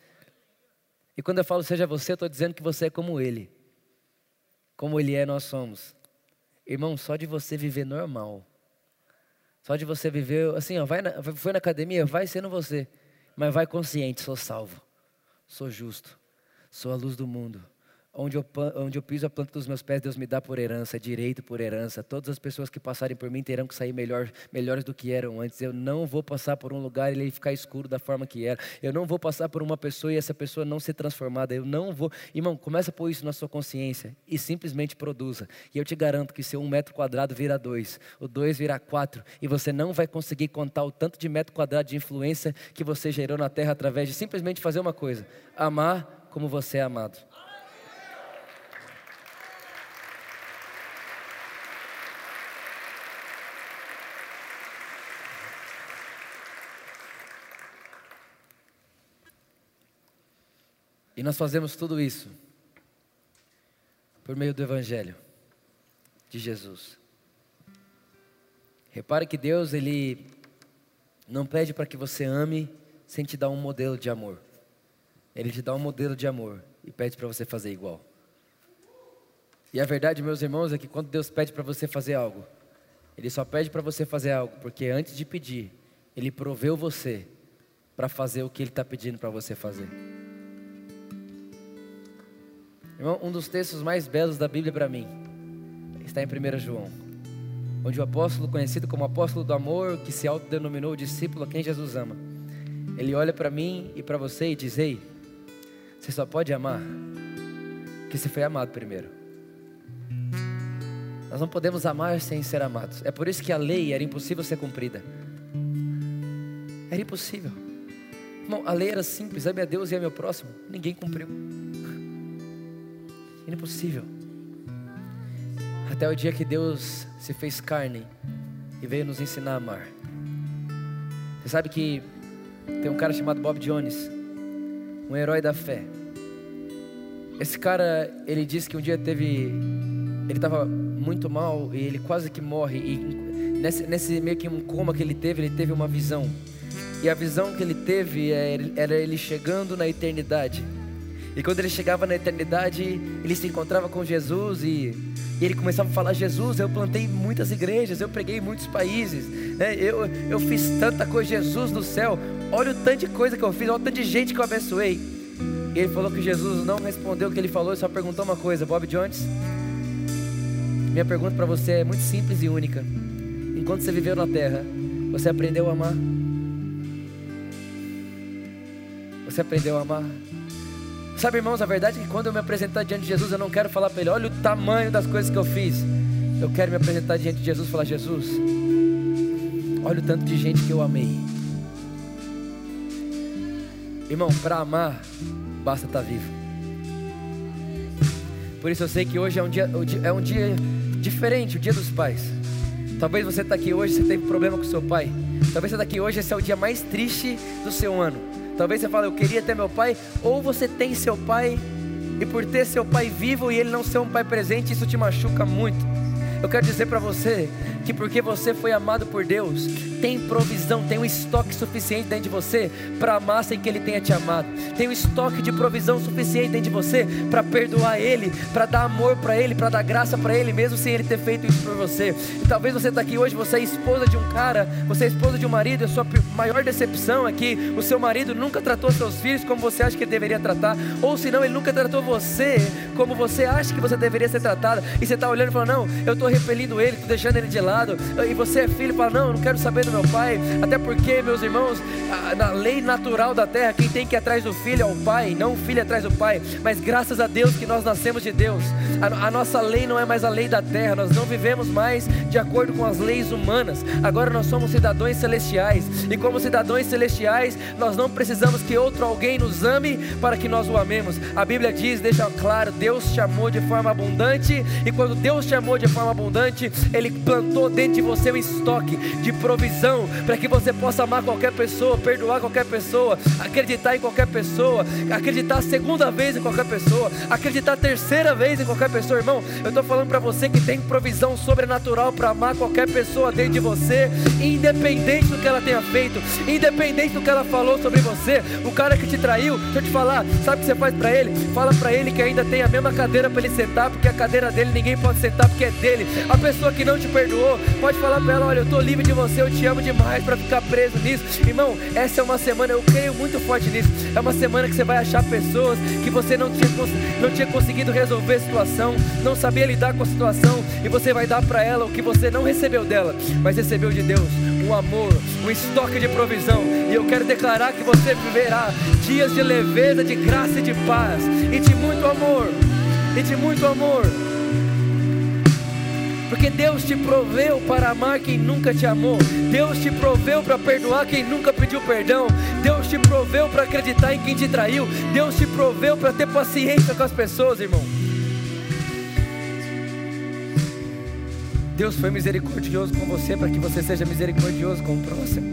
E quando eu falo seja você, eu estou dizendo que você é como Ele. Como Ele é, nós somos. Irmão, só de você viver normal, só de você viver, assim, ó, vai na, foi na academia, vai sendo você, mas vai consciente, sou salvo, sou justo, sou a luz do mundo. Onde eu, onde eu piso a planta dos meus pés, Deus me dá por herança, direito por herança. Todas as pessoas que passarem por mim terão que sair melhor, melhores do que eram antes. Eu não vou passar por um lugar e ele ficar escuro da forma que era. Eu não vou passar por uma pessoa e essa pessoa não ser transformada. Eu não vou. Irmão, começa a pôr isso na sua consciência e simplesmente produza. E eu te garanto que seu um metro quadrado vira dois, o dois vira quatro, e você não vai conseguir contar o tanto de metro quadrado de influência que você gerou na terra através de simplesmente fazer uma coisa: amar como você é amado. E nós fazemos tudo isso por meio do Evangelho de Jesus. Repare que Deus, Ele não pede para que você ame sem te dar um modelo de amor. Ele te dá um modelo de amor e pede para você fazer igual. E a verdade, meus irmãos, é que quando Deus pede para você fazer algo, Ele só pede para você fazer algo, porque antes de pedir, Ele proveu você para fazer o que Ele está pedindo para você fazer. Irmão, um dos textos mais belos da Bíblia para mim está em 1 João, onde o apóstolo, conhecido como apóstolo do amor, que se autodenominou discípulo a quem Jesus ama, ele olha para mim e para você e diz: Ei, você só pode amar que você foi amado primeiro. Nós não podemos amar sem ser amados. É por isso que a lei era impossível ser cumprida. Era impossível. Irmão, a lei era simples: ame a Deus e ame ao próximo. Ninguém cumpriu. Impossível. Até o dia que Deus se fez carne e veio nos ensinar a amar. Você sabe que tem um cara chamado Bob Jones, um herói da fé. Esse cara, ele disse que um dia teve, ele estava muito mal e ele quase que morre. E nesse, nesse meio que um coma que ele teve, ele teve uma visão. E a visão que ele teve é, era ele chegando na eternidade. E quando ele chegava na eternidade, ele se encontrava com Jesus e, e ele começava a falar: Jesus, eu plantei muitas igrejas, eu preguei em muitos países, né? eu, eu fiz tanta coisa, Jesus do céu, olha o tanto de coisa que eu fiz, olha o tanto de gente que eu abençoei. E ele falou que Jesus não respondeu o que ele falou, só perguntou uma coisa: Bob Jones, minha pergunta para você é muito simples e única. Enquanto você viveu na terra, você aprendeu a amar? Você aprendeu a amar? Sabe, irmãos, a verdade é que quando eu me apresentar diante de Jesus, eu não quero falar para Ele, olha o tamanho das coisas que eu fiz. Eu quero me apresentar diante de Jesus e falar: Jesus, olha o tanto de gente que eu amei. Irmão, para amar, basta estar tá vivo. Por isso eu sei que hoje é um dia, é um dia diferente, o dia dos pais. Talvez você está aqui hoje, você teve problema com seu pai. Talvez você está aqui hoje, esse é o dia mais triste do seu ano. Talvez você fale, eu queria ter meu pai. Ou você tem seu pai, e por ter seu pai vivo e ele não ser um pai presente, isso te machuca muito. Eu quero dizer para você que porque você foi amado por Deus, tem provisão, tem um estoque suficiente dentro de você para amar sem que Ele tenha te amado. Tem um estoque de provisão suficiente dentro de você para perdoar Ele, para dar amor para Ele, para dar graça para Ele, mesmo sem Ele ter feito isso por você. E talvez você está aqui hoje, você é esposa de um cara, você é esposa de um marido, a sua maior decepção é que o seu marido nunca tratou seus filhos como você acha que ele deveria tratar, ou senão ele nunca tratou você como você acha que você deveria ser tratada, e você está olhando e falando, não, eu estou repelindo ele, estou deixando ele de lado, e você é filho e fala, não, eu não quero saber do meu pai, até porque, meus irmãos, na lei natural da terra, quem tem que ir atrás do filho é o pai, não o filho atrás do pai, mas graças a Deus que nós nascemos de Deus, a, a nossa lei não é mais a lei da terra, nós não vivemos mais de acordo com as leis humanas, agora nós somos cidadãos celestiais, e como cidadãos celestiais, nós não precisamos que outro alguém nos ame para que nós o amemos, a Bíblia diz, deixa claro, Deus chamou de forma abundante, e quando Deus chamou de forma abundante, Ele plantou dentro de você um estoque de provisão para que você possa amar qualquer pessoa, perdoar qualquer pessoa, acreditar em qualquer pessoa, acreditar segunda vez em qualquer pessoa, acreditar terceira vez em qualquer pessoa, irmão. Eu estou falando para você que tem provisão sobrenatural para amar qualquer pessoa dentro de você, independente do que ela tenha feito, independente do que ela falou sobre você. O cara que te traiu, deixa eu te falar, sabe o que você faz para ele? Fala para ele que ainda tem a mesma cadeira para ele sentar, porque a cadeira dele ninguém pode sentar porque é dele. A pessoa que não te perdoou, pode falar para ela: olha, eu estou livre de você, eu te amo demais para ficar preso nisso. Irmão, essa é uma semana, eu creio muito forte nisso. É uma semana que você vai achar pessoas que você não tinha, não tinha conseguido resolver a situação, não sabia lidar com a situação, e você vai dar para ela o que você não recebeu dela, mas recebeu de Deus o amor, o estoque de provisão. E eu quero declarar que você viverá dias de leveza, de graça e de paz, e de muito amor, e de muito amor. Porque Deus te proveu para amar quem nunca te amou. Deus te proveu para perdoar quem nunca pediu perdão. Deus te proveu para acreditar em quem te traiu. Deus te proveu para ter paciência com as pessoas, irmão. Deus foi misericordioso com você para que você seja misericordioso com o próximo.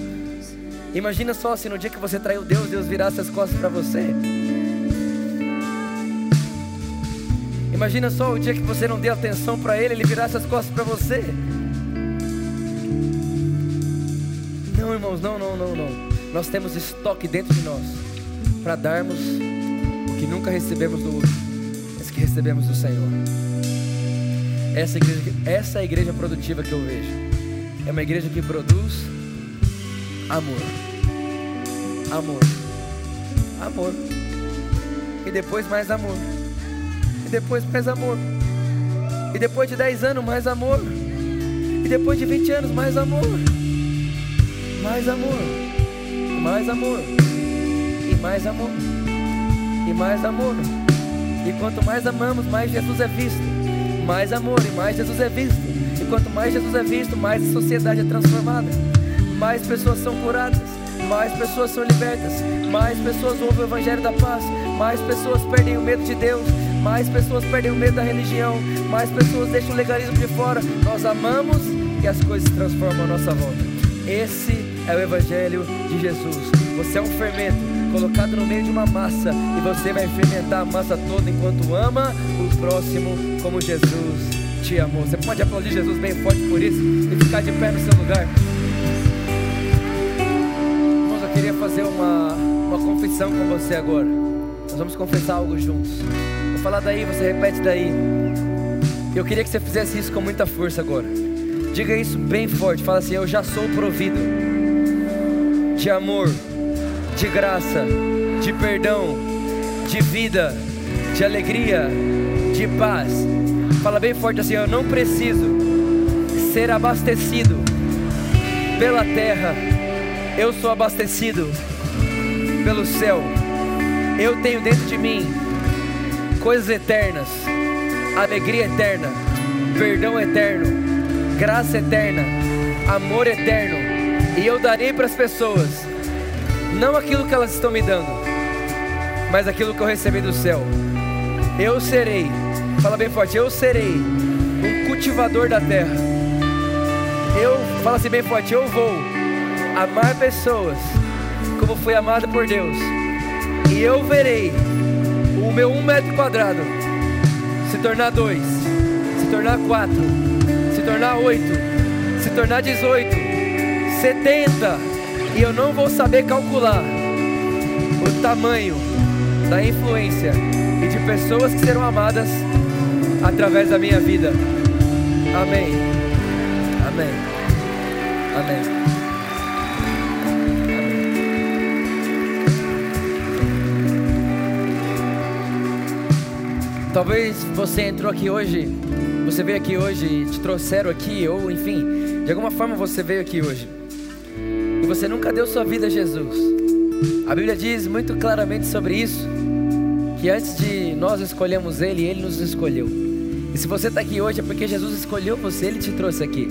Imagina só se no dia que você traiu Deus, Deus virasse as costas para você. Imagina só o dia que você não deu atenção para Ele, Ele virasse as costas para você. Não, irmãos, não, não, não, não. Nós temos estoque dentro de nós para darmos o que nunca recebemos do outro, mas que recebemos do Senhor. Essa igreja, essa é a igreja produtiva que eu vejo. É uma igreja que produz amor. Amor. Amor. E depois mais amor e depois mais amor. E depois de 10 anos, mais amor. E depois de 20 anos, mais amor. Mais amor. Mais amor. E mais amor. E mais amor. E quanto mais amamos, mais Jesus é visto. Mais amor e mais Jesus é visto. E quanto mais Jesus é visto, mais a sociedade é transformada. Mais pessoas são curadas. Mais pessoas são libertas. Mais pessoas ouvem o Evangelho da paz. Mais pessoas perdem o medo de Deus mais pessoas perdem o medo da religião, mais pessoas deixam o legalismo de fora. Nós amamos e as coisas se transformam à nossa volta. Esse é o Evangelho de Jesus. Você é um fermento colocado no meio de uma massa e você vai fermentar a massa toda enquanto ama o próximo como Jesus te amou. Você pode aplaudir Jesus bem forte por isso e ficar de pé no seu lugar. Irmãos, eu queria fazer uma, uma confissão com você agora. Nós vamos confessar algo juntos falar daí, você repete daí. Eu queria que você fizesse isso com muita força agora. Diga isso bem forte. Fala assim: Eu já sou provido de amor, de graça, de perdão, de vida, de alegria, de paz. Fala bem forte assim: Eu não preciso ser abastecido pela terra. Eu sou abastecido pelo céu. Eu tenho dentro de mim coisas eternas, alegria eterna, perdão eterno, graça eterna, amor eterno, e eu darei para as pessoas, não aquilo que elas estão me dando, mas aquilo que eu recebi do céu. Eu serei Fala bem forte, eu serei um cultivador da terra. Eu, fala assim bem forte, eu vou amar pessoas como fui amado por Deus. E eu verei o meu um metro quadrado se tornar dois, se tornar quatro, se tornar oito, se tornar dezoito, setenta, e eu não vou saber calcular o tamanho da influência e de pessoas que serão amadas através da minha vida. Amém. Amém. Amém. Talvez você entrou aqui hoje, você veio aqui hoje, te trouxeram aqui, ou enfim, de alguma forma você veio aqui hoje, e você nunca deu sua vida a Jesus. A Bíblia diz muito claramente sobre isso, que antes de nós escolhermos Ele, Ele nos escolheu. E se você está aqui hoje é porque Jesus escolheu você, Ele te trouxe aqui.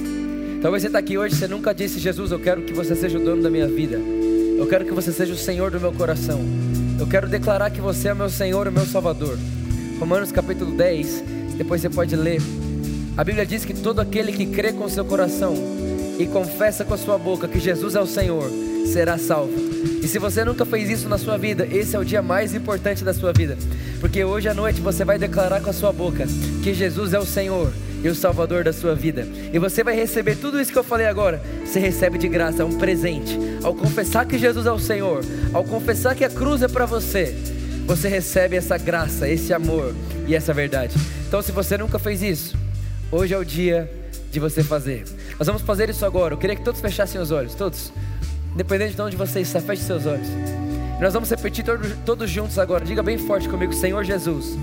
Talvez você está aqui hoje, você nunca disse, Jesus, eu quero que você seja o dono da minha vida. Eu quero que você seja o Senhor do meu coração. Eu quero declarar que você é o meu Senhor, o meu Salvador. Romanos capítulo 10, depois você pode ler. A Bíblia diz que todo aquele que crê com seu coração e confessa com a sua boca que Jesus é o Senhor, será salvo. E se você nunca fez isso na sua vida, esse é o dia mais importante da sua vida, porque hoje à noite você vai declarar com a sua boca que Jesus é o Senhor e o Salvador da sua vida. E você vai receber tudo isso que eu falei agora. Você recebe de graça, é um presente. Ao confessar que Jesus é o Senhor, ao confessar que a cruz é para você, você recebe essa graça, esse amor e essa verdade. Então, se você nunca fez isso, hoje é o dia de você fazer. Nós vamos fazer isso agora. Eu queria que todos fechassem os olhos, todos, independente de onde você está, feche seus olhos. Nós vamos repetir todos, todos juntos agora. Diga bem forte comigo, Senhor Jesus.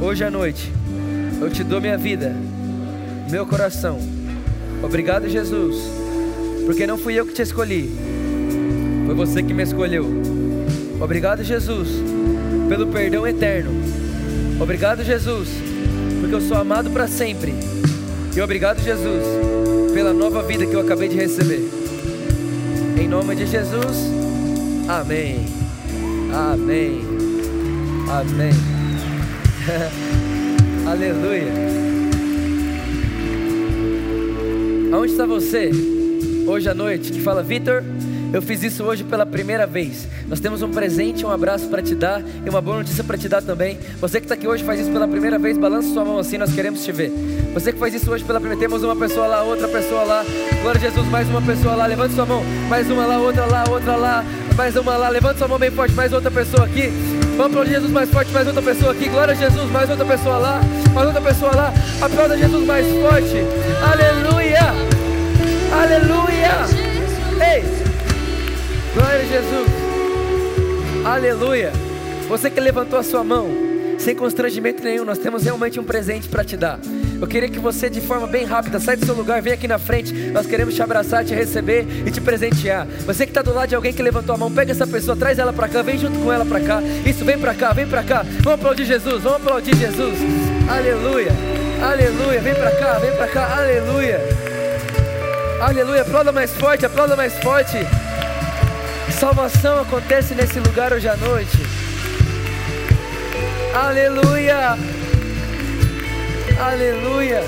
Hoje à noite, eu te dou minha vida, meu coração. Obrigado, Jesus, porque não fui eu que te escolhi, foi você que me escolheu. Obrigado, Jesus pelo perdão eterno. Obrigado, Jesus, porque eu sou amado para sempre. E obrigado, Jesus, pela nova vida que eu acabei de receber. Em nome de Jesus, amém. Amém. Amém. Aleluia. Aonde está você hoje à noite que fala, Vitor? Eu fiz isso hoje pela primeira vez. Nós temos um presente, um abraço para te dar e uma boa notícia para te dar também. Você que está aqui hoje faz isso pela primeira vez, balança sua mão assim, nós queremos te ver. Você que faz isso hoje pela primeira vez, temos uma pessoa lá, outra pessoa lá. Glória a Jesus, mais uma pessoa lá, levante sua mão. Mais uma lá, outra lá, outra lá, mais uma lá. Levante sua mão bem forte, mais outra pessoa aqui. Vamos para Jesus mais forte, mais outra pessoa aqui. Glória a Jesus, mais outra pessoa lá, mais outra pessoa lá. Aplauda Jesus mais forte. Aleluia! Aleluia! Ei! Glória a Jesus. Aleluia. Você que levantou a sua mão, sem constrangimento nenhum, nós temos realmente um presente para te dar. Eu queria que você, de forma bem rápida, saia do seu lugar, venha aqui na frente. Nós queremos te abraçar, te receber e te presentear. Você que está do lado de alguém que levantou a mão, pega essa pessoa, traz ela para cá, vem junto com ela para cá. Isso, vem para cá, vem para cá. Vamos aplaudir Jesus, vamos aplaudir Jesus. Aleluia, aleluia. Vem para cá, vem para cá, aleluia. Aleluia, aplauda mais forte, aplauda mais forte. Salvação acontece nesse lugar hoje à noite. Aleluia. Aleluia.